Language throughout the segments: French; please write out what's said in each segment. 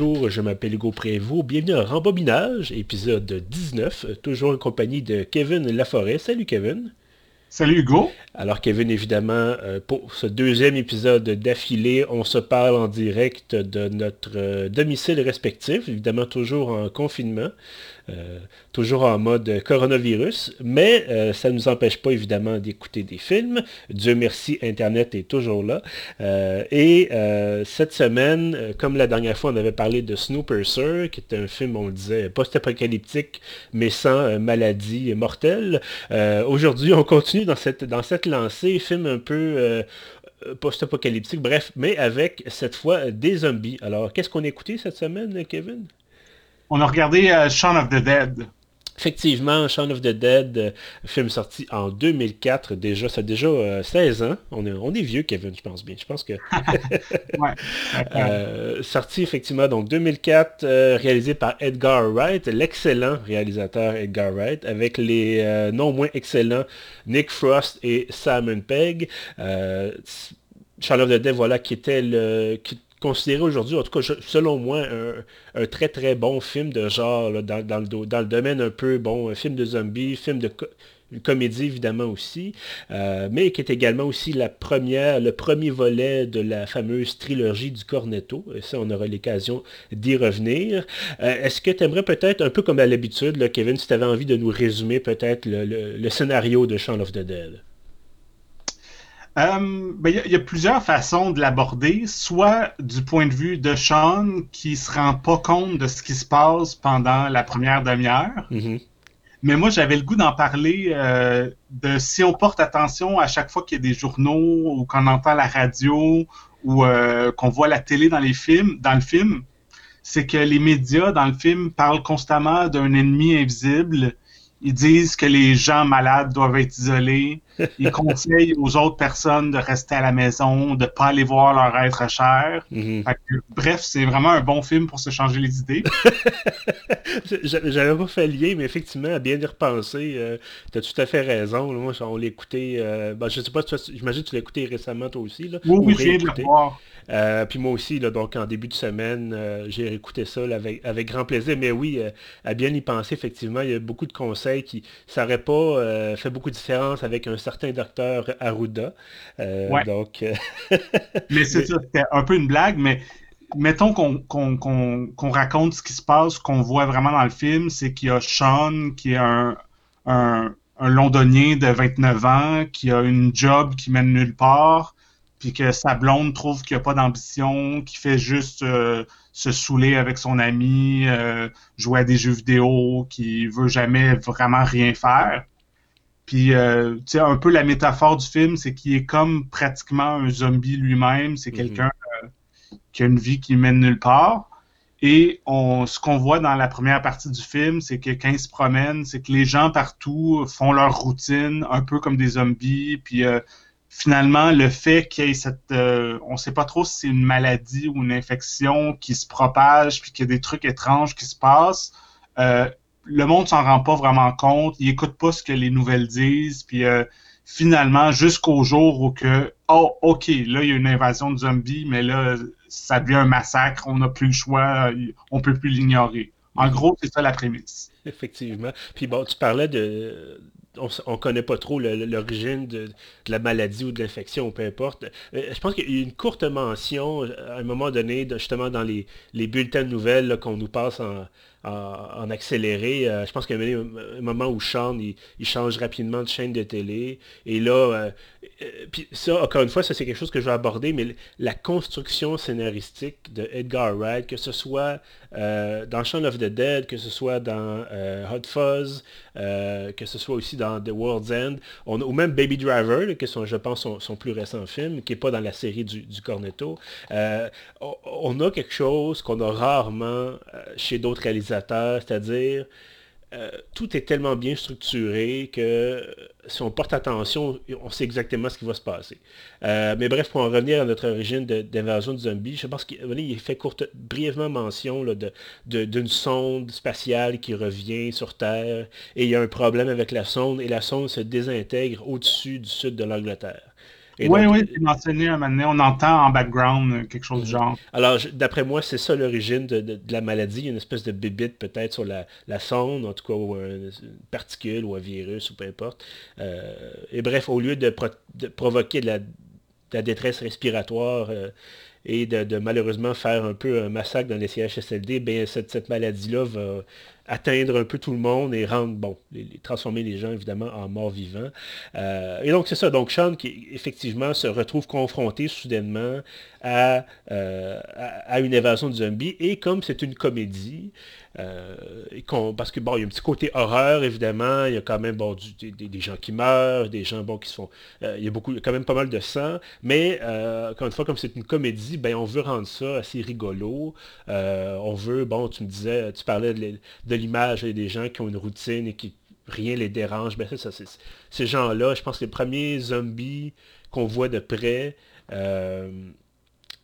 bonjour, je m'appelle Hugo Prévost. Bienvenue à Rembobinage, épisode 19, toujours en compagnie de Kevin Laforêt. Salut Kevin. Salut Hugo. Alors Kevin, évidemment, euh, pour ce deuxième épisode d'affilée, on se parle en direct de notre euh, domicile respectif, évidemment toujours en confinement. Euh, toujours en mode coronavirus, mais euh, ça ne nous empêche pas évidemment d'écouter des films. Dieu merci, Internet est toujours là. Euh, et cette semaine, comme la dernière fois, on avait parlé de Snowpiercer, qui est un film, on le disait, post-apocalyptique, mais sans maladie mortelle. Aujourd'hui, on continue dans cette, dans cette lancée, film un peu post-apocalyptique, bref, mais avec cette fois des zombies. Alors, qu'est-ce qu'on a écouté cette semaine, Kevin? On a regardé euh, Shaun of the Dead. Effectivement, Shaun of the Dead, euh, film sorti en 2004, déjà, ça a déjà 16 euh, ans. On est, on est vieux, Kevin, je pense bien. Je pense que... ouais, sorti effectivement, donc 2004, réalisé par Edgar Wright, l'excellent réalisateur Edgar Wright, avec les non moins excellents Nick Frost et Simon Pegg. Shaun of the Dead, voilà, qui était le considéré aujourd'hui, en tout cas selon moi, un, très très bon film de genre dans, le, domaine un peu, bon, un film de zombies, film de comédie évidemment aussi, euh, mais qui est également aussi la première, le premier volet de la fameuse trilogie du Cornetto. Et ça, on aura l'occasion d'y revenir. Euh, est-ce que tu aimerais peut-être, un peu comme à l'habitude, Kevin, si tu avais envie de nous résumer peut-être le, le, scénario de Shaun of the Dead? Euh, ben, il y, a plusieurs façons de l'aborder, soit du point de vue de Sean qui se rend pas compte de ce qui se passe pendant la première demi-heure. Mm-hmm. Mais moi, j'avais le goût d'en parler euh, de si on porte attention à chaque fois qu'il y a des journaux ou qu'on entend la radio ou euh, qu'on voit la télé dans les films, dans le film, c'est que les médias dans le film parlent constamment d'un ennemi invisible ils disent que les gens malades doivent être isolés. Ils conseillent aux autres personnes de rester à la maison, de ne pas aller voir leur être cher. Mhm. bref, c'est vraiment un bon film pour se changer les idées. J'avais pas fait lier, mais effectivement, à bien y repenser, euh, tu as tout à fait raison. Moi, on l'écoutait, euh, ben, je sais pas, j'imagine que tu l'as écouté récemment toi aussi. Là, oui, oui, je viens de le voir. Euh, puis moi aussi, là, donc en début de semaine, euh, j'ai écouté ça avec, avec, grand plaisir. Mais oui, euh, à bien y penser, effectivement, il y a beaucoup de conseils qui ça n'aurait pas fait beaucoup de différence avec un certain docteur Arruda. Donc, mais c'est ça, c'était un peu une blague, mais mettons qu'on raconte ce qui se passe, qu'on voit vraiment dans le film, c'est qu'il y a Sean qui est un, un, un londonien de 29 ans, qui a une job qui mène nulle part puis que sa blonde trouve qu'il n'y a pas d'ambition, qu'il fait juste euh, se saouler avec son ami, euh, jouer à des jeux vidéo, qui veut jamais vraiment rien faire. Puis, euh, tu sais, un peu la métaphore du film, c'est qu'il est comme pratiquement un zombie lui-même. C'est mhm. quelqu'un qui a une vie qui mène nulle part. Et on, ce qu'on voit dans la première partie du film, c'est que quand il se promène, c'est que les gens partout font leur routine, un peu comme des zombies, puis finalement, le fait qu'il y ait cette... Euh, on ne sait pas trop si c'est une maladie ou une infection qui se propage, puis qu'il y a des trucs étranges qui se passent, euh, le monde s'en rend pas vraiment compte, il écoute pas ce que les nouvelles disent, puis euh, finalement, jusqu'au jour où que, oh, ok, là, il y a une invasion de zombies, mais là, ça devient un massacre, on n'a plus le choix, on peut plus l'ignorer. En gros, c'est ça la prémisse. Effectivement. Puis bon, tu parlais de, on ne connaît pas trop l'origine de, la maladie ou de l'infection, peu importe. Euh, je pense qu'il y a une courte mention à un moment donné, justement dans les, bulletins de nouvelles qu'on nous passe en, en, accéléré. Euh, je pense qu'il y a un moment où Sean, il, change rapidement de chaîne de télé. Et là, euh, euh, puis ça, encore une fois, ça c'est quelque chose que je vais aborder, mais la construction scénaristique de Edgar Wright, que ce soit dans Shaun of the Dead, que ce soit dans Hot Fuzz, que ce soit aussi dans The World's End, ou même Baby Driver, qui est je pense son, plus récent film, qui n'est pas dans la série du Cornetto, on a quelque chose qu'on a rarement chez d'autres réalisateurs c'est-à-dire euh, tout est tellement bien structuré que si on porte attention, on sait exactement ce qui va se passer. Euh, mais bref, pour en revenir à notre origine d'invasion de, zombies, je pense qu'il fait courte, brièvement mention d'une sonde spatiale qui revient sur Terre et il y a un problème avec la sonde et la sonde se désintègre au-dessus du sud de l'Angleterre. Oui, oui, c'est mentionné un moment donné. On entend en background quelque chose du mhm. genre. Alors, d'après moi, c'est ça l'origine de, la maladie. Il y a une espèce de bibite peut-être sur la, sonde, en tout cas, ou une particule ou un virus ou peu importe. et bref, au lieu de, provoquer de la, détresse respiratoire et de, malheureusement faire un peu un massacre dans les CHSLD, cette, cette maladie-là va atteindre un peu tout le monde et rendre, bon, transformer les gens évidemment en morts vivants. Euh, et donc c'est ça, donc Sean qui effectivement se retrouve confronté soudainement à, euh, à, une évasion de zombies. Et comme c'est une comédie, euh, parce que bon, il y a un petit côté horreur évidemment, il y a quand même des, gens qui meurent, des gens bon, qui se font, il y a beaucoup, quand même pas mal de sang, mais encore une fois comme c'est une comédie, ben on veut rendre ça assez rigolo, on veut, bon, tu me disais, tu parlais de, l'image des gens qui ont une routine et qui rien les dérange. Ben, ça, ces gens-là, je pense que les premiers zombies qu'on voit de près, euh,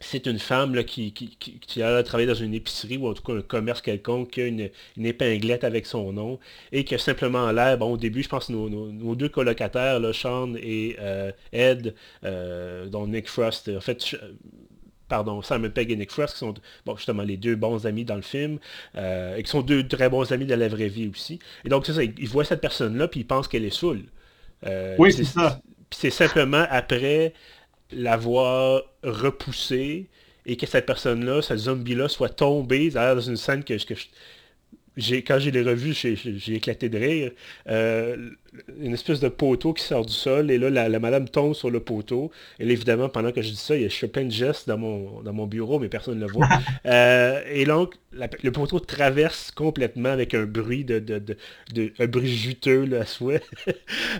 c'est une femme là, qui, qui, a travaillé dans une épicerie ou en tout cas un commerce quelconque, qui a une, épinglette avec son nom et qui a simplement l'air, bon au début je pense nos, nos, deux colocataires, là, Sean et euh, Ed, euh, dont Nick Frost, en fait pardon, Simon Pegg et Nick Frost, qui sont bon, justement les deux bons amis dans le film, euh, et qui sont deux très bons amis de la vraie vie aussi. Et donc, c'est ça, ils voient cette personne-là, puis ils pensent qu'elle est saoule. Oui, c'est ça. c'est simplement après l'avoir repoussée et que cette personne-là, cette zombie-là, soit tombée dans une scène que, que je, quand je l'ai revu, j'ai éclaté de rire. Euh, une espèce de poteau qui sort du sol, et là, la, madame tombe sur le poteau. Et là, évidemment, pendant que je dis ça, il y a, je fais plein de gestes dans mon, dans mon bureau, mais personne ne le voit. Euh, et donc, le poteau traverse complètement avec un bruit de, de, un bruit juteux là, à souhait.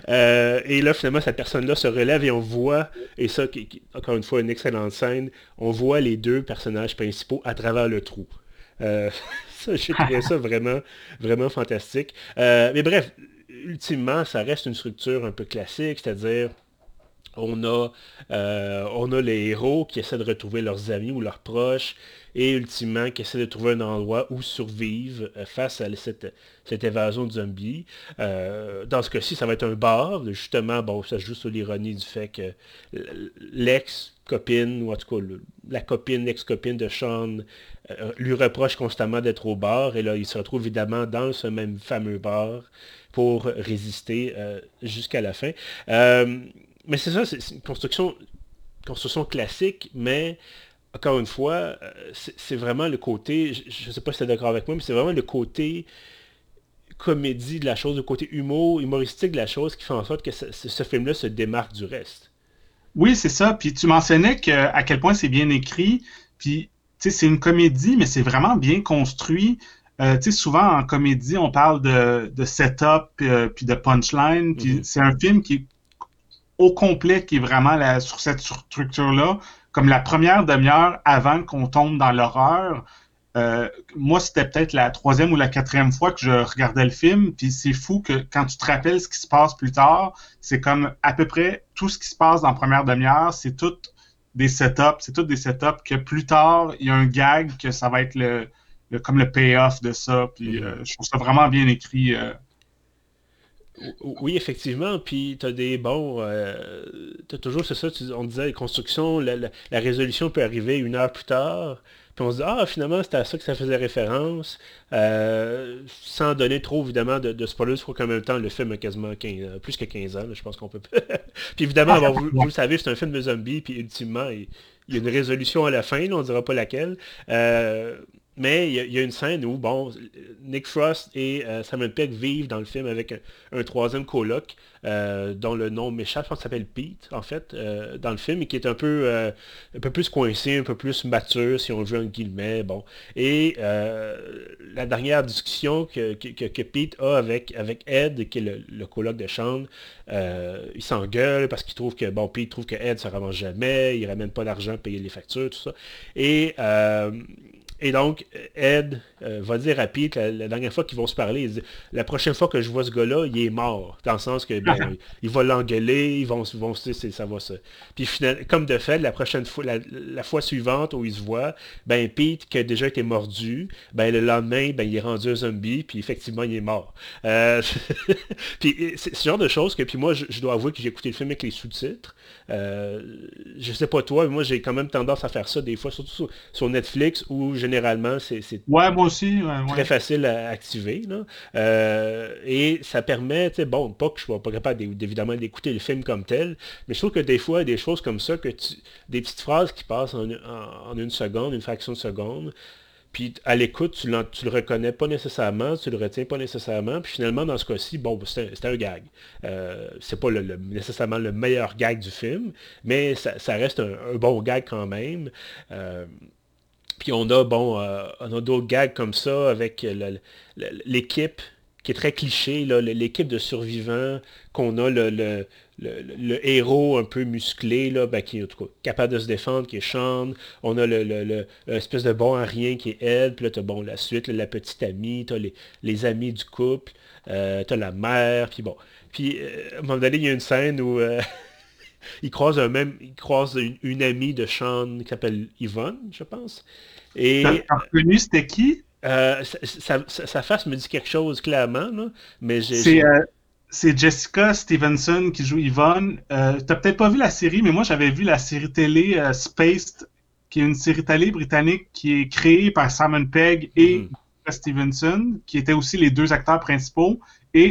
Euh, et là, finalement, cette personne-là se relève et on voit, et ça, encore une fois, une excellente scène, on voit les deux personnages principaux à travers le trou. J'ai trouvé ça vraiment, vraiment fantastique. Euh, mais bref, ultimement, ça reste une structure un peu classique, c'est-à-dire on a, euh, on a les héros qui essaient de retrouver leurs amis ou leurs proches et ultimement qui essaient de trouver un endroit où survivre euh, face à cette, cette évasion de zombies. dans ce cas-ci, ça va être un bar. Justement, bon, ça joue sur l'ironie du fait que l'ex-copine, ou en tout cas la copine, l'ex-copine de Sean, euh, lui reproche constamment d'être au bar et là il se retrouve évidemment dans ce même fameux bar pour résister euh, jusqu'à la fin. Euh, mais c'est ça, c'est une construction, construction classique, mais encore une fois, c'est vraiment le côté, je ne sais pas si tu es d'accord avec moi, mais c'est vraiment le côté comédie de la chose, le côté humour, humoristique de la chose qui fait en sorte que ce, ce film-là se démarque du reste. Oui, c'est ça. Puis tu mentionnais que, à quel point c'est bien écrit. Puis c'est une comédie, mais c'est vraiment bien construit. Euh, souvent en comédie, on parle de, de setup euh, puis de punchline. Puis mm-hmm. c'est un film qui est au complet, qui est vraiment sur cette structure-là. Comme la première demi-heure avant qu'on tombe dans l'horreur. Euh, moi, c'était peut-être la troisième ou la quatrième fois que je regardais le film. Puis c'est fou que quand tu te rappelles ce qui se passe plus tard, c'est comme à peu près tout ce qui se passe dans la première demi-heure, c'est tout des setups, c'est tout des setups que plus tard, il y a un gag que ça va être le, comme le payoff de ça. Puis euh, je trouve ça vraiment bien écrit. Euh. Oui, effectivement. Puis tu as des bons. Euh, tu toujours, c'est ça, on disait, construction, la, la, résolution peut arriver une heure plus tard. Puis on se dit, ah, finalement, c'était à ça que ça faisait référence. Euh, sans donner trop, évidemment, de, de spoilers, je crois qu'en même temps, le film a quasiment 15, euh, plus que 15 ans, je pense qu'on peut... puis évidemment, ah, vous, le savez, c'est un film de zombies, puis ultimement, il, y a une résolution à la fin, on ne dira pas laquelle. Euh, mais il y, a une scène où, bon, Nick Frost et euh, Simon Pegg vivent dans le film avec un, troisième coloc, euh, dont le nom m'échappe, je pense s'appelle Pete, en fait, euh, dans le film, et qui est un peu, un peu plus coincé, un peu plus mature, si on veut, en guillemets, bon. Et la dernière discussion que, que, Pete a avec, avec Ed, qui est le, coloc de Sean, il s'engueule parce qu'il trouve que, bon, Pete trouve que Ed ne se ramasse jamais, il ramène pas d'argent, payer les factures, tout ça. Et et donc, Ed euh, va dire à Pete, la, dernière fois qu'ils vont se parler, il dit, la prochaine fois que je vois ce gars-là, il est mort. Dans le sens que, il va l'engueuler, ils vont, vont ça va se... Puis finalement, comme de fait, la prochaine fois, la, fois suivante où ils se voient, ben Pete, qui a déjà été mordu, ben le lendemain, ben il est rendu un zombie, puis effectivement, il est mort. Euh, puis c'est ce genre de choses que, puis moi, je, dois avouer que j'ai écouté le film avec les sous-titres. Euh, je sais pas toi, mais moi, j'ai quand même tendance à faire ça des fois, surtout sur, Netflix, où généralement, c'est ouais, moi aussi, très facile à activer. Euh, et ça permet, bon, pas que je sois pas capable évidemment d'écouter le film comme tel, mais je trouve que des fois, il y a des choses comme ça, que des petites phrases qui passent en, une seconde, une fraction de seconde, puis à l'écoute, tu, tu le reconnais pas nécessairement, tu le retiens pas nécessairement, puis finalement, dans ce cas-ci, bon, c'est un, gag. Euh, c'est pas nécessairement le meilleur gag du film, mais ça, reste un, bon gag quand même. Euh, puis on a, bon, euh, on a d'autres gags comme ça avec l'équipe qui est très cliché, l'équipe de survivants qu'on a, le, héros un peu musclé, là, ben, qui est capable de se défendre, qui est. On a l'espèce de bon à rien qui est Ed. Puis là, tu bon, la suite, la petite amie, tu as les, amis du couple, euh, la mère. Puis bon. Puis euh, à un moment donné, il y a une scène où euh, il croise un même, il croise une, amie de Sean qui s'appelle Yvonne, je pense. Et. Reconnu c'était qui? Euh, sa, face me dit quelque chose clairement, mais euh, C'est Jessica Stevenson qui joue Yvonne. Euh, T'as peut-être pas vu la série, mais moi j'avais vu la série télé euh, Spaced, qui est une série télé britannique qui est créée par Simon Pegg et. Jessica Stevenson, qui étaient aussi les deux acteurs principaux.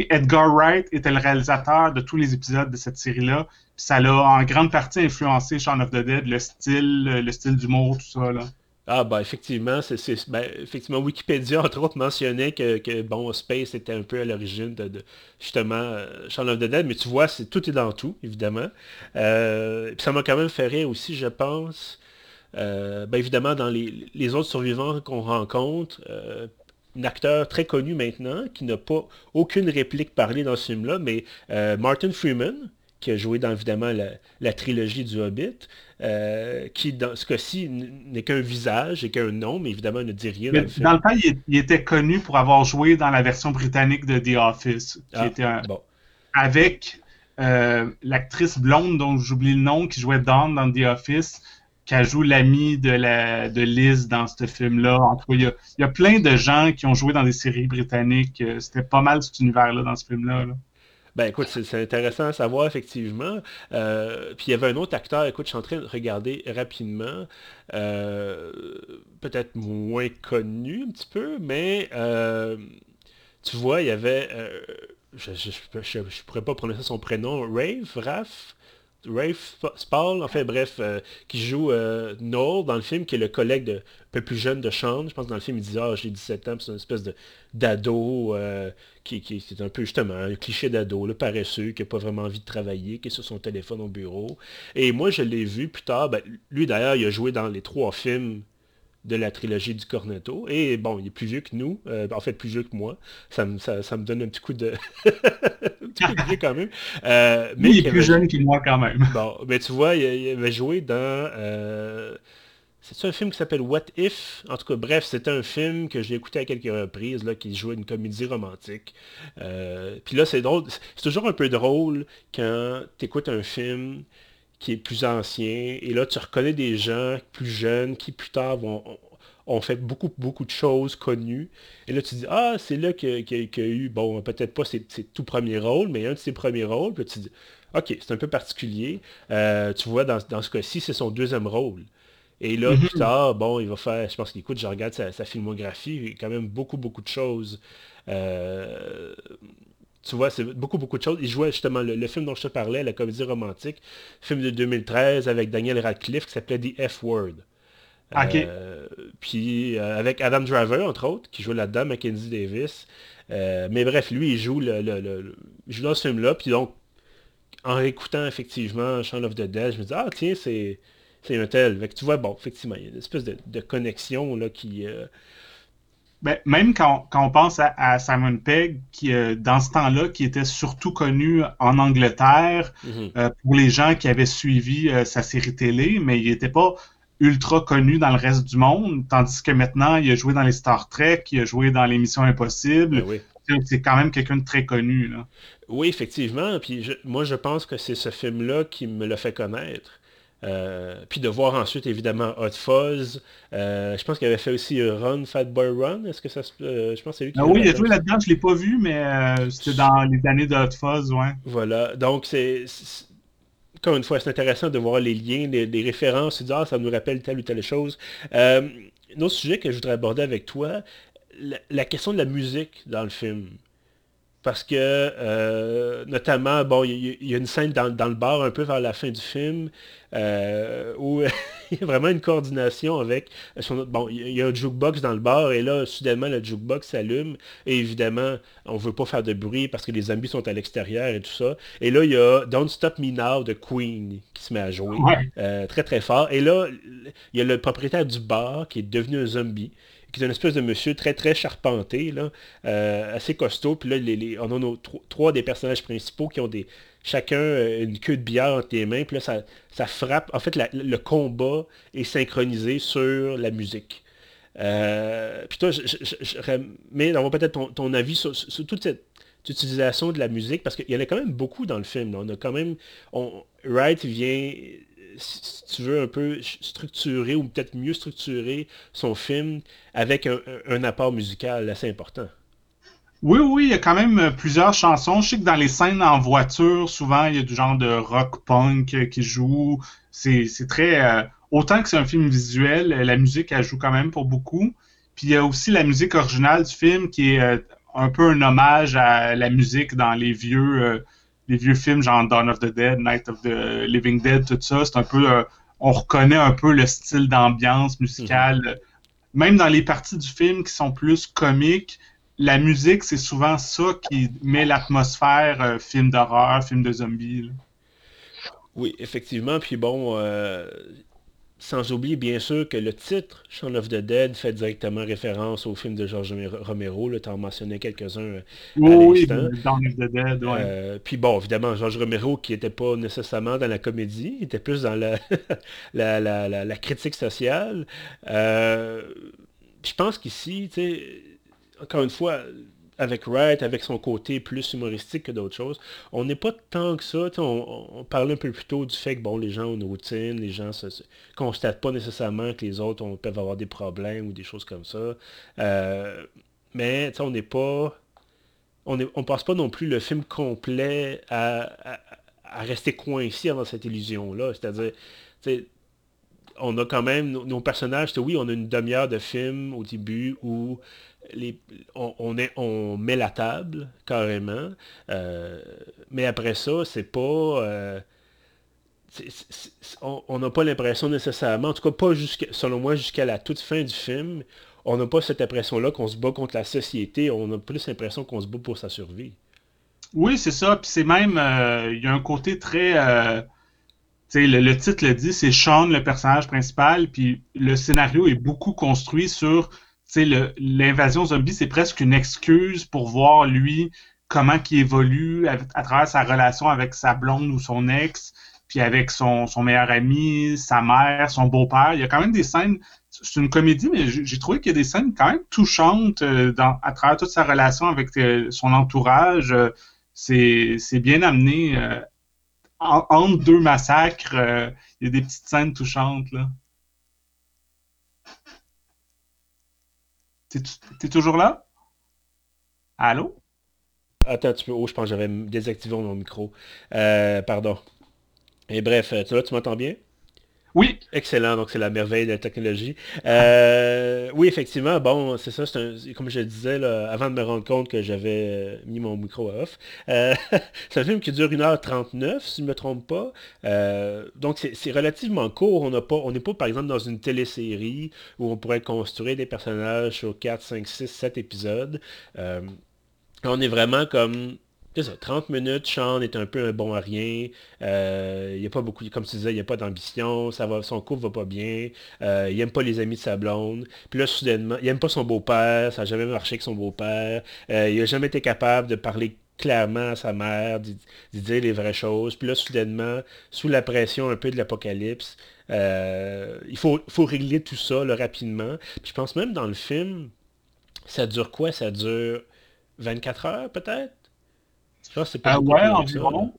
Edgar Wright était le réalisateur de tous les épisodes de cette série-là. Ça l'a en grande partie influencé Shaun of the Dead, le style, le style tout ça. Là. Ah ben effectivement, c'est ben, effectivement Wikipédia entre autres mentionnait que, bon Space était un peu à l'origine de, justement euh, Shaun of the Dead, mais tu vois, c'est tout est dans tout, évidemment. Euh, ça m'a quand même fait rire aussi, je pense. Euh, ben évidemment, dans les, autres survivants qu'on rencontre, acteur très connu maintenant, qui n'a pas aucune réplique parlée dans ce film-là, mais Martin Freeman, qui a joué dans évidemment la, trilogie du Hobbit, euh, qui dans ce cas-ci n'est qu'un visage et qu'un nom, mais évidemment ne dit rien. dans, le, dans le temps, il, était connu pour avoir joué dans la version britannique de The Office, qui ah, était avec euh, l'actrice blonde dont j'oublie le nom, qui jouait Dawn dans The Office, qui joue l'amie de, la, de Liz dans ce film-là. En tout cas, il y, a, plein de gens qui ont joué dans des séries britanniques. Euh, c'était pas mal cet univers-là dans ce film-là. là ben écoute, c'est intéressant à savoir, effectivement. Euh, puis il y avait un autre acteur, écoute, je suis en train de regarder rapidement, euh, peut-être moins connu un petit peu, mais tu vois, il y avait, je ne pourrais pas prononcer son prénom, Rave, Raph, Rafe Spall, enfin bref, qui joue euh, Noel dans le film, qui est le collègue un peu plus jeune de Sean. Je pense que dans le film, il dit Ah, j'ai 17 ans, c'est une espèce d'ado qui, qui c'est un peu justement un cliché d'ado, le paresseux, qui n'a pas vraiment envie de travailler, qui est sur son téléphone au bureau. Et moi, je l'ai vu plus tard. Ben, lui, d'ailleurs, il a joué dans les trois films de la trilogie du Cornetto. Et bon, il est plus vieux que nous, euh, en fait plus vieux que moi. Ça me, ça, me donne un petit coup de... un petit coup de vieux quand même. Euh, mais il est plus jeune que moi quand même. Bon, mais tu vois, il, avait joué dans... Euh, c'est un film qui s'appelle What If? En tout cas, bref, c'est un film que j'ai écouté à quelques reprises, là, qui jouait une comédie romantique. Euh, puis là, c'est drôle. C'est toujours un peu drôle quand tu écoutes un film qui est plus ancien, et là, tu reconnais des gens plus jeunes qui, plus tard, vont, ont fait beaucoup, beaucoup de choses connues. Et là, tu dis, ah, c'est là qu'il y, a eu, bon, peut-être pas ses, tout premiers rôles, mais un de ses premiers rôles. Puis tu dis, ok, c'est un peu particulier. Euh, tu vois, dans, dans ce cas-ci, c'est son deuxième rôle. Et là, plus mhm. tard, bon, il va faire, je pense qu'il écoute, je regarde sa, filmographie, il y a quand même beaucoup, beaucoup de choses. Euh, tu vois, c'est beaucoup, beaucoup de choses. Il jouait justement le, film dont je te parlais, la comédie romantique, film de 2013 avec Daniel Radcliffe qui s'appelait The F-Word. Euh, puis euh, avec Adam Driver, entre autres, qui joue là-dedans, Mackenzie Davis. mais bref, lui, il joue, le, il joue dans ce film-là. Puis donc, en écoutant effectivement Shaun of the Dead, je me dis, ah tiens, c'est c'est un tel. tu vois, bon, effectivement, il y a une espèce de, connexion là, qui. Euh, ben, même quand, on pense à, Simon Pegg, qui, euh, dans ce temps-là, qui était surtout connu en Angleterre, mhm. euh, pour les gens qui avaient suivi sa série télé, mais il n'était pas ultra connu dans le reste du monde, tandis que maintenant, il a joué dans les Star Trek, il a joué dans les Missions Impossibles. Ben c'est quand même quelqu'un de très connu. Là. Oui, effectivement. Puis moi, je pense que c'est ce film-là qui me l'a fait connaître. Euh, puis de voir ensuite, évidemment, Hot Fuzz. Euh, je pense qu'il avait fait aussi Run, Fat Boy Run. Est-ce que ça se... Euh, je pense c'est lui qui ah Oui, il a joué là-dedans. Je ne l'ai pas vu, mais c'était dans les années de Hot Fuzz, ouais. Voilà. Donc, c'est... Encore une fois, c'est intéressant de voir les liens, les, références, ah, ça nous rappelle telle ou telle chose. un autre sujet que je voudrais aborder avec toi, la question de la musique dans le film parce que, euh, notamment, bon, il y, a une scène dans, le bar un peu vers la fin du film euh, où il y a vraiment une coordination avec son Bon, il y a un jukebox dans le bar et là, soudainement, le jukebox s'allume et évidemment, on ne veut pas faire de bruit parce que les zombies sont à l'extérieur et tout ça. Et là, il y a Don't Stop Me Now de Queen qui se met à jouer euh, très très fort. Et là, il y a le propriétaire du bar qui est devenu un zombie qui est une espèce de monsieur très très charpenté, là, euh, assez costaud. Puis là, les, on a nos trois des personnages principaux qui ont des chacun euh, une queue de bière entre les mains. Puis là, ça, ça frappe. En fait, le combat est synchronisé sur la musique. Euh, puis toi, je, mais on va peut-être ton, avis sur, toute cette utilisation de la musique, parce qu'il y en a quand même beaucoup dans le film. On a quand même... On, Wright vient si tu veux, un peu structurer ou peut-être mieux structurer son film avec un, apport musical assez important. Oui, oui, il y a quand même euh, plusieurs chansons. Je sais que dans les scènes en voiture, souvent, il y a du genre de rock punk euh, qui joue. C'est très... Euh, autant que c'est un film visuel, la musique, elle joue quand même pour beaucoup. Puis il y a aussi la musique originale du film qui est un peu un hommage à la musique dans les vieux les vieux films genre Dawn of the Dead, Night of the Living Dead, tout ça, c'est un peu, euh, on reconnaît un peu le style d'ambiance musicale. Mhm. Même dans les parties du film qui sont plus comiques, la musique, c'est souvent ça qui met l'atmosphère euh, film d'horreur, film de zombies. Oui, effectivement. Puis bon, euh, sans oublier, bien sûr, que le titre, Shaun of the Dead, fait directement référence au film de George Romero. Tu en mentionnais quelques-uns euh, oui, Shaun of the Dead, ouais. Euh, puis bon, évidemment, George Romero, qui n'était pas nécessairement dans la comédie, il était plus dans la, la, critique sociale. Euh, je pense qu'ici, tu sais, encore une fois, avec Wright, avec son côté plus humoristique que d'autres choses, on n'est pas tant que ça. On, parlait un peu plus tôt du fait que bon, les gens ont une routine, les gens ne constatent pas nécessairement que les autres peuvent avoir des problèmes ou des choses comme ça. Euh, mais on n'est pas. On ne passe pas non plus le film complet à, rester coincé dans cette illusion-là. C'est-à-dire, on a quand même nos, nos personnages, oui, on a une demi-heure de film au début où on, met la table carrément, euh, mais après ça, c'est pas... Euh, on n'a pas l'impression nécessairement, en tout cas pas jusqu'à, selon moi, jusqu'à la toute fin du film, on n'a pas cette impression-là qu'on se bat contre la société, on a plus l'impression qu'on se bat pour sa survie. Oui, c'est ça, puis c'est même, euh, il y a un côté très... Le, le, titre le dit, c'est Sean, le personnage principal, puis le scénario est beaucoup construit sur l'invasion zombie, c'est presque une excuse pour voir lui comment il évolue à, travers sa relation avec sa blonde ou son ex, puis avec son, son meilleur ami, sa mère, son beau-père. Il y a quand même des scènes, c'est une comédie, mais j'ai trouvé qu'il y a des scènes quand même touchantes euh, dans, à travers toute sa relation avec euh, son entourage. Euh, c'est bien amené. entre deux massacres, il y a des petites scènes touchantes. Là. T'es toujours là? Allô? Attends tu peux. Oh, je pense que j'avais désactivé mon micro. Euh, pardon. Et bref, euh, là, tu m'entends bien? Oui. Excellent, donc c'est la merveille de la technologie. Euh, oui, effectivement, bon, c'est ça, c'est comme je le disais, avant de me rendre compte que j'avais euh, mis mon micro off. Euh, c'est un film qui dure 1h39, si je ne me trompe pas. donc c'est relativement court. On n'est pas, pas, par exemple, dans une télésérie où on pourrait construire des personnages sur 4, 5, 6, 7 épisodes. on est vraiment comme c'est ça, 30 minutes, Sean est un peu un bon à rien. Euh, il n'y a pas beaucoup, comme tu disais, il n'y a pas d'ambition, son couple va pas bien. Euh, il n'aime pas les amis de sa blonde. Puis là, soudainement, il n'aime pas son beau-père, ça n'a jamais marché avec son beau-père. Euh, il n'a jamais été capable de parler clairement à sa mère, d'y dire les vraies choses. Puis là, soudainement, sous la pression un peu de l'apocalypse, il faut, faut régler tout ça rapidement. Je pense même dans le film, ça dure quoi? Ça dure 24 heures peut-être? C'est pas ah ouais, environ.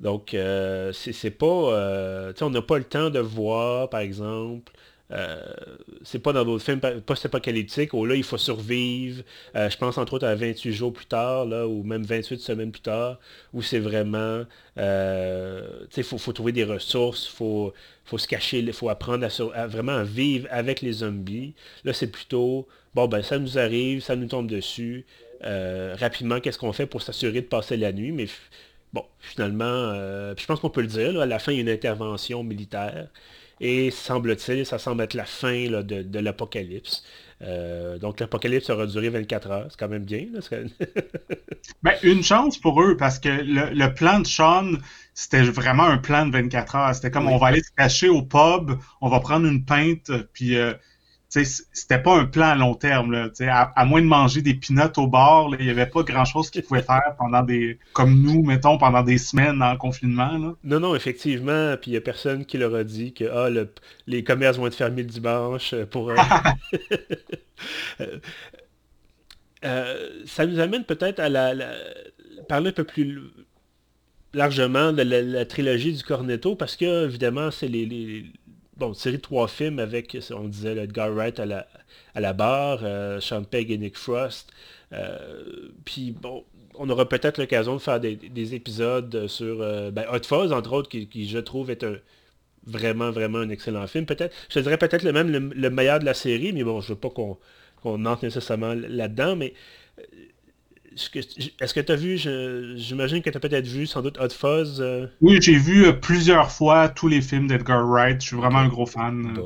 Donc, euh, c'est pas... Euh, on n'a pas le temps de voir, par exemple, euh, c'est pas dans d'autres films post-apocalyptiques où là, il faut survivre. Je pense entre autres à 28 jours plus tard, là, ou même 28 semaines plus tard, où c'est vraiment... Il faut, faut, trouver des ressources, il faut, faut se cacher, il faut apprendre à, vraiment vivre avec les zombies. Là, c'est plutôt, bon, ben ça nous arrive, ça nous tombe dessus. Rapidement, qu'est-ce qu'on fait pour s'assurer de passer la nuit? Mais bon, finalement, je pense qu'on peut le dire, à la fin, il y a une intervention militaire. Et semble-t-il, ça semble être la fin de, l'apocalypse. Euh, donc l'apocalypse aura duré 24 heures, c'est quand même bien. ben, une chance pour eux, parce que le, plan de Sean, c'était vraiment un plan de 24 heures. C'était comme on va aller se cacher au pub, on va prendre une pinte, puis euh, c'était pas un plan à long terme. Là, à, à, moins de manger des pinottes au bord, il n'y avait pas grand-chose qu'ils pouvaient faire pendant des. comme nous, mettons, pendant des semaines en confinement. Là. Non, non, effectivement. Puis il n'y a personne qui leur a dit que ah, les commerces vont être fermés le dimanche pour. Euh, euh, ça nous amène peut-être à la, parler un peu plus largement de la, trilogie du Cornetto, parce que évidemment, c'est les, bon, série de trois films avec, on disait, Edgar Wright à la, à la barre, euh, Sean Pegg et Nick Frost. Euh, puis bon, on aura peut-être l'occasion de faire des, épisodes sur euh, ben, Hot Fuzz, entre autres, qui, je trouve est un, vraiment, vraiment un excellent film. Peut-être, je dirais peut-être le même le, meilleur de la série, mais bon, je veux pas qu'on entre nécessairement là-dedans, mais est-ce que tu as vu, j'imagine que tu as peut-être vu sans doute Hot Fuzz euh? Oui, j'ai vu euh, plusieurs fois tous les films d'Edgar Wright. Je suis vraiment un gros fan.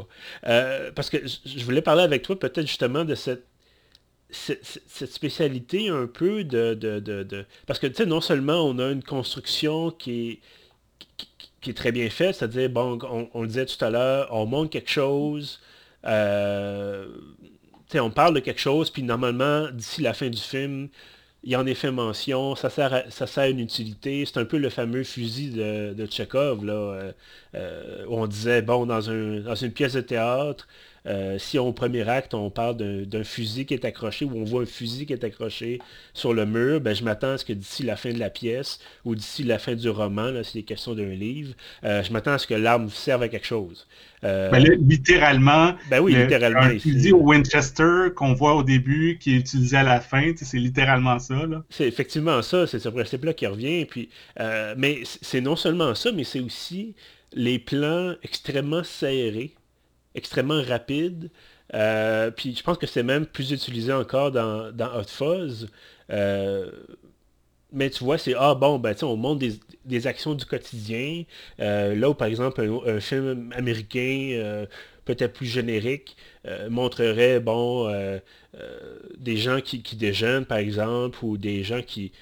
Euh, parce que je voulais parler avec toi peut-être justement de cette, cette, spécialité un peu de... de, Parce que tu sais, non seulement on a une construction qui est, qui, est très bien faite, c'est-à-dire, bon, on, le disait tout à l'heure, on montre quelque chose. on parle de quelque chose, puis normalement, d'ici la fin du film, il y en est fait mention, ça sert à, ça sert une utilité. C'est un peu le fameux fusil de, de Tchekhov, là, euh, euh, où on disait, bon, dans, un, dans une pièce de théâtre, euh, si au premier acte, on parle d'un fusil qui est accroché, ou on voit un fusil qui est accroché sur le mur, ben, je m'attends à ce que d'ici la fin de la pièce, ou d'ici la fin du roman, là, c'est question d'un livre, je m'attends à ce que l'arme serve à quelque chose. Euh, ben littéralement, ben oui, littéralement un fusil au Winchester qu'on voit au début, qui est utilisé à la fin, c'est littéralement ça. C'est effectivement ça, c'est ce principe-là qui revient. Puis, euh, mais c'est non seulement ça, mais c'est aussi les plans extrêmement serrés, extrêmement rapides. Euh, puis je pense que c'est même plus utilisé encore dans, dans Hot Fuzz. mais tu vois, c'est ah bon, ben on montre des, des actions du quotidien. Euh, là où, par exemple, un, film américain, euh, peut-être plus générique, euh, montrerait, bon, des gens qui, qui, déjeunent, par exemple, ou des gens qui,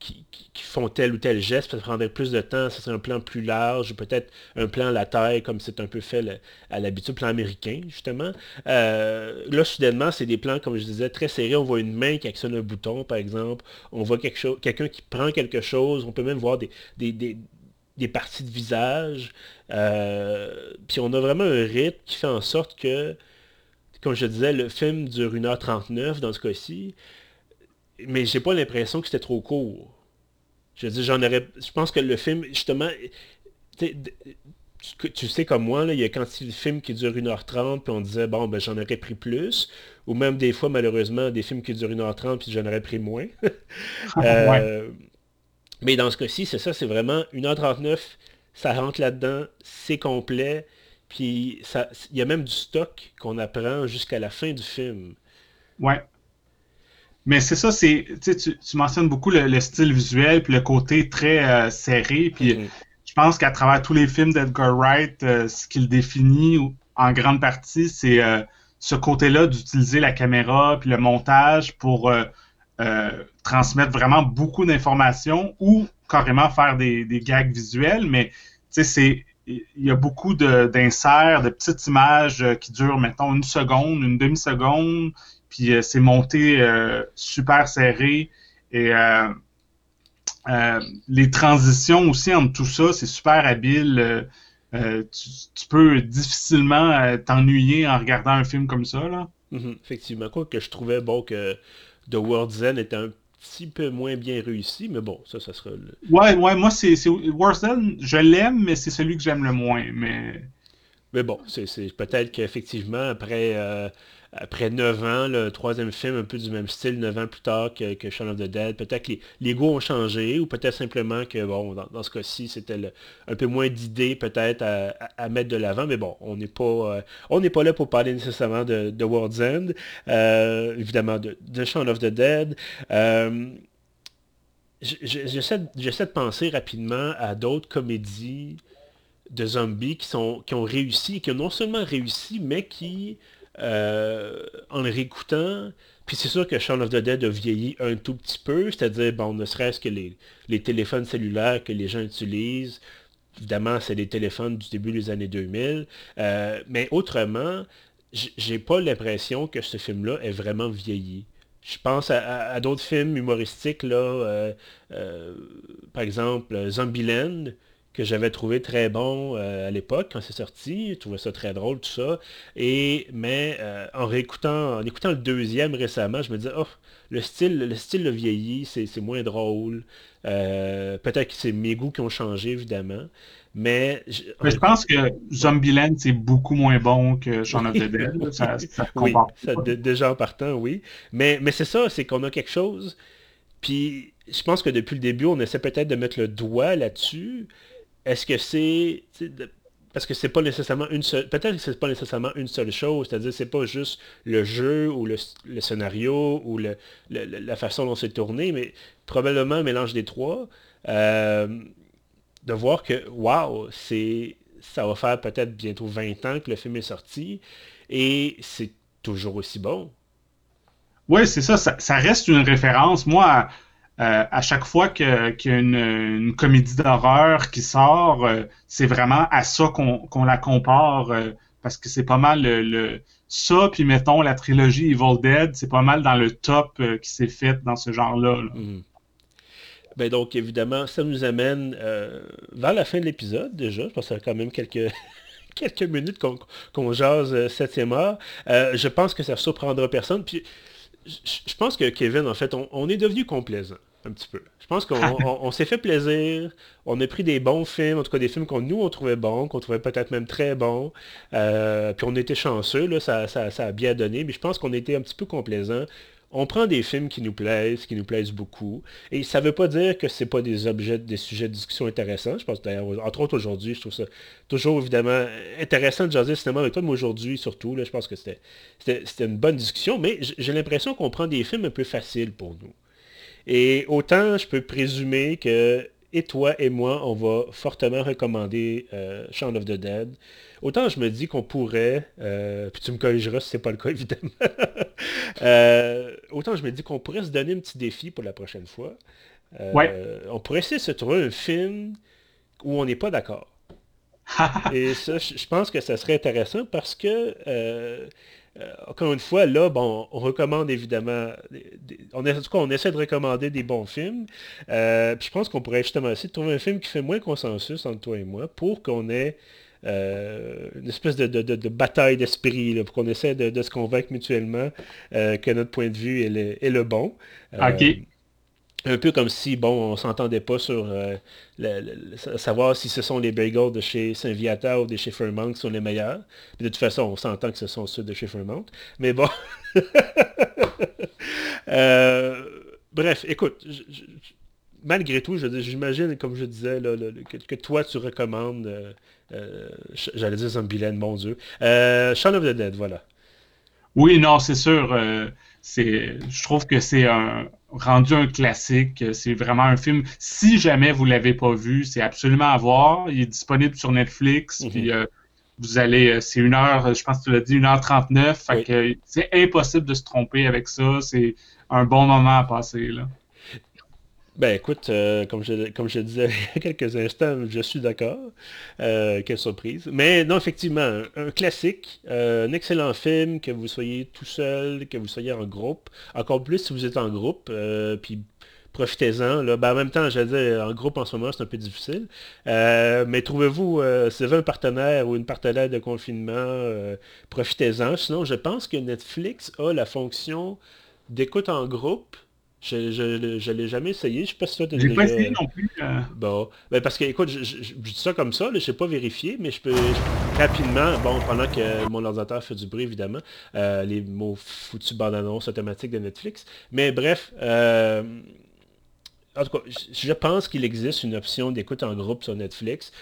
qui, font tel ou tel geste, ça prendrait plus de temps, ça serait un plan plus large, peut-être un plan à la taille, comme c'est un peu fait à l'habitude, plan américain, justement. là, soudainement, c'est des plans, comme je disais, très serrés. On voit une main qui actionne un bouton, par exemple. On voit quelque chose, quelqu'un qui prend quelque chose. On peut même voir des, parties de visage. Euh, puis on a vraiment un rythme qui fait en sorte que, comme je disais, le film dure 1h39 dans ce cas-ci. Mais j'ai pas l'impression que c'était trop court. Je dis, j'en aurais. Je pense que le film, justement, tu, sais comme moi, il y a quand il y a des films qui durent 1h30, puis on disait, bon, ben j'en aurais pris plus. Ou même des fois, malheureusement, des films qui durent 1h30, puis j'en aurais pris moins. euh, mais dans ce cas-ci, c'est ça, c'est vraiment 1h39, ça rentre là-dedans, c'est complet, puis il y a même du stock qu'on apprend jusqu'à la fin du film. Ouais. Mais c'est ça, c'est tu, tu mentionnes beaucoup le, style visuel, puis le côté très euh, serré, puis mm-hmm. je pense qu'à travers tous les films d'Edgar Wright, euh, ce qu'il définit en grande partie, c'est euh, ce côté-là d'utiliser la caméra, puis le montage pour euh, transmettre vraiment beaucoup d'informations ou carrément faire des, gags visuels, mais c'est il y a beaucoup d'inserts, de, petites images euh, qui durent, mettons, une seconde, une demi-seconde, puis euh, c'est monté super serré. Et les transitions aussi entre tout ça, c'est super habile. tu, peux difficilement t'ennuyer en regardant un film comme ça. Là. Mhm, effectivement, quoi que je trouvais bon que The World's End était un petit peu moins bien réussi, mais bon, ça, ça sera le... Ouais, ouais, moi, c'est World's End, je l'aime, mais c'est celui que j'aime le moins, mais... Mais bon, c'est peut-être qu'effectivement, après, euh, après 9 ans, le troisième film un peu du même style, 9 ans plus tard que, que Shaun of the Dead, peut-être que les, goûts ont changé, ou peut-être simplement que, bon, dans, ce cas-ci, c'était un peu moins d'idées peut-être à, mettre de l'avant, mais bon, on n'est pas, euh, pas là pour parler nécessairement de, de World's End, euh, évidemment de, de Shaun of the Dead. J'essaie de penser rapidement à d'autres comédies de zombies qui, sont, qui ont réussi, qui ont non seulement réussi, mais qui, euh, en les réécoutant, puis c'est sûr que Shaun of the Dead a vieilli un tout petit peu, c'est-à-dire, bon, ne serait-ce que les, téléphones cellulaires que les gens utilisent, évidemment, c'est les téléphones du début des années 2000, euh, mais autrement, j'ai pas l'impression que ce film-là est vraiment vieilli. Je pense à, d'autres films humoristiques, là, euh, par exemple Zombieland, que j'avais trouvé très bon euh, à l'époque quand c'est sorti. Je trouvais ça très drôle, tout ça. Et, mais euh, en réécoutant, en écoutant le deuxième récemment, je me disais, oh, le style, le style le vieillit, c'est moins drôle. Euh, peut-être que c'est mes goûts qui ont changé, évidemment. Mais je, pense que Zombieland, c'est beaucoup moins bon que Shaun of the Dead. ça, oui, déjà en partant, oui. Mais, mais c'est ça, c'est qu'on a quelque chose. Puis je pense que depuis le début, on essaie peut-être de mettre le doigt là-dessus, est-ce que c'est parce que c'est pas nécessairement une seule peut-être que c'est pas nécessairement une seule chose c'est-à-dire c'est pas juste le jeu ou le, scénario ou la façon dont c'est tourné mais probablement un mélange des trois euh, de voir que waouh c'est ça va faire peut-être bientôt 20 ans que le film est sorti et c'est toujours aussi bon. Oui c'est ça, ça, reste une référence. Moi euh, à chaque fois qu'il y a une, comédie d'horreur qui sort, euh, c'est vraiment à ça qu'on la compare, euh, parce que c'est pas mal le, ça, puis mettons la trilogie Evil Dead, c'est pas mal dans le top qui s'est fait dans ce genre-là. Mhm. Ben donc, évidemment, ça nous amène vers la fin de l'épisode déjà. Je pense que ça quand même quelques, quelques minutes qu'on jase septième heure. je pense que ça surprendra personne. Puis, je pense que Kevin, en fait, on est devenu complaisant un petit peu. Je pense qu'on s'est fait plaisir, on a pris des bons films, en tout cas des films qu'on nous on trouvait bons, qu'on trouvait peut-être même très bons, euh, puis on était chanceux, là, ça, a bien donné, mais je pense qu'on était un petit peu complaisant. On prend des films qui nous plaisent, qui nous plaisent beaucoup, et ça ne veut pas dire que ce pas des objets, des sujets de discussion intéressants. Je pense d'ailleurs, entre autres aujourd'hui, je trouve ça toujours évidemment intéressant de jaser le cinéma avec toi, mais aujourd'hui surtout, là, je pense que c'était une bonne discussion, mais j'ai l'impression qu'on prend des films un peu faciles pour nous. Et autant je peux présumer que et toi et moi, on va fortement recommander euh, Shaun of the Dead. Autant je me dis qu'on pourrait, euh, puis tu me corrigeras si c'est pas le cas évidemment, euh, autant je me dis qu'on pourrait se donner un petit défi pour la prochaine fois. On pourrait essayer de se trouver un film où on n'est pas d'accord. et ça, je pense que ça serait intéressant parce que euh, encore une fois, là, bon, on recommande évidemment, en tout cas, on essaie de recommander des bons films. Euh, puis je pense qu'on pourrait justement essayer de trouver un film qui fait moins consensus entre toi et moi pour qu'on ait euh, une espèce de, bataille d'esprit, pour qu'on essaie de, se convaincre mutuellement que notre point de vue est le, bon. OK. Un peu comme si, bon, on s'entendait pas sur savoir si ce sont les bagels de chez Saint-Viateur ou de chez Fairmont qui sont les meilleurs. de toute façon, on s'entend que ce sont ceux de chez Fairmont. Mais bon. Euh, bref, écoute, malgré tout, j'imagine, comme je disais, que, toi, tu recommandes, euh, euh, j'allais dire Zombieland, mon Dieu, Shaun of the Dead, voilà. Oui, non, c'est sûr. C'est, je trouve que c'est un, rendu un classique. C'est vraiment un film. Si jamais vous l'avez pas vu, c'est absolument à voir. Il est disponible sur Netflix. Mhm. Puis euh, vous allez, euh, c'est une heure, je pense que tu l'as dit, une heure 39. Fait c'est impossible de se tromper avec ça. C'est un bon moment à passer là. Ben écoute, euh, comme, je, comme je disais il y a quelques instants, je suis d'accord. Euh, quelle surprise. Mais non, effectivement, un, classique, euh, un excellent film, que vous soyez tout seul, que vous soyez en groupe. Encore plus si vous êtes en groupe. puis profitez-en. Ben, en même temps, je dire, en groupe en ce moment, c'est un peu difficile. mais trouvez-vous, si vous avez un partenaire ou une partenaire de confinement, profitez-en. Sinon, je pense que Netflix a la fonction d'écoute en groupe je ne l'ai jamais essayé. Je sais pas si toi J'ai pas essayé non plus. Euh. Bon. Ben parce que écoute, je, dis ça comme ça, je sais pas vérifier, mais je peux rapidement, bon, pendant que mon ordinateur fait du bruit, évidemment, euh, les mots foutus bande-annonce automatiques de Netflix. Mais bref, euh, en tout cas, je pense qu'il existe une option d'écoute en groupe sur Netflix.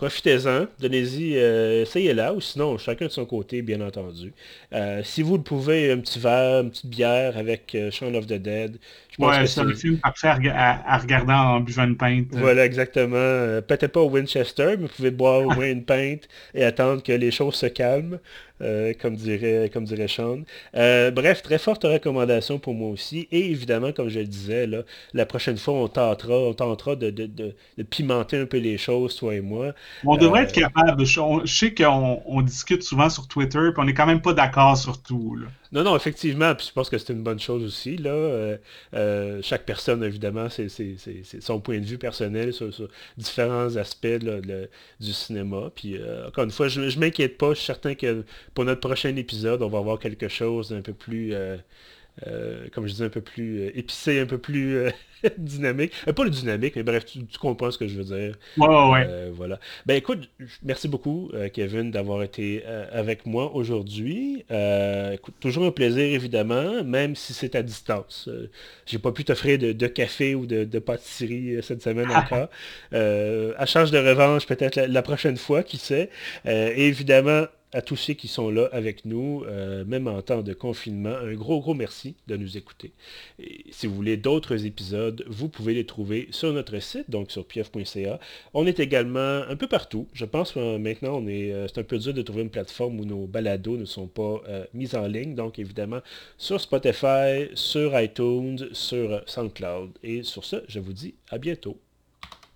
Profitez-en, donnez-y, euh, essayez-la, ou sinon, chacun de son côté, bien entendu. Euh, si vous le pouvez, un petit verre, une petite bière avec euh, Shaun of the Dead. Je ouais, c'est un film parfait à, regarder en buvant une pinte. Voilà, exactement. Peut-être pas au Winchester, mais vous pouvez boire au moins une pinte et attendre que les choses se calment. Euh, comme, dirait, comme dirait Sean. Euh, bref, très forte recommandation pour moi aussi. Et évidemment, comme je le disais, là, la prochaine fois, on tentera, on tentera de, pimenter un peu les choses, toi et moi. On devrait être euh, capable. Je, sais qu'on discute souvent sur Twitter, puis on n'est quand même pas d'accord sur tout. Non, non, effectivement, puis je pense que c'est une bonne chose aussi. Là. Euh, euh, chaque personne, évidemment, c'est son point de vue personnel sur, différents aspects du cinéma. Puis euh, encore une fois, je ne m'inquiète pas. Je suis certain que pour notre prochain épisode, on va avoir quelque chose d'un peu plus euh, comme je disais, un peu plus euh, épicé, un peu plus euh, dynamique. pas le dynamique, mais bref, tu, comprends ce que je veux dire. Ouais, ouais. voilà. Ben écoute, merci beaucoup, Kevin, d'avoir été avec moi aujourd'hui. toujours un plaisir, évidemment, même si c'est à distance. J'ai pas pu t'offrir de, café ou de, pâtisserie cette semaine encore. à charge de revanche, peut-être la, prochaine fois, qui sait. et évidemment, à tous ceux qui sont là avec nous, euh, même en temps de confinement. Un gros, gros merci de nous écouter. Si vous voulez d'autres épisodes, vous pouvez les trouver sur notre site, donc sur pieuf.ca. On est également un peu partout. Je pense que maintenant, on est, euh, c'est un peu dur de trouver une plateforme où nos balados ne sont pas euh, mis en ligne. Donc, évidemment, sur Spotify, sur iTunes, sur SoundCloud. Et sur ce, je vous dis à bientôt.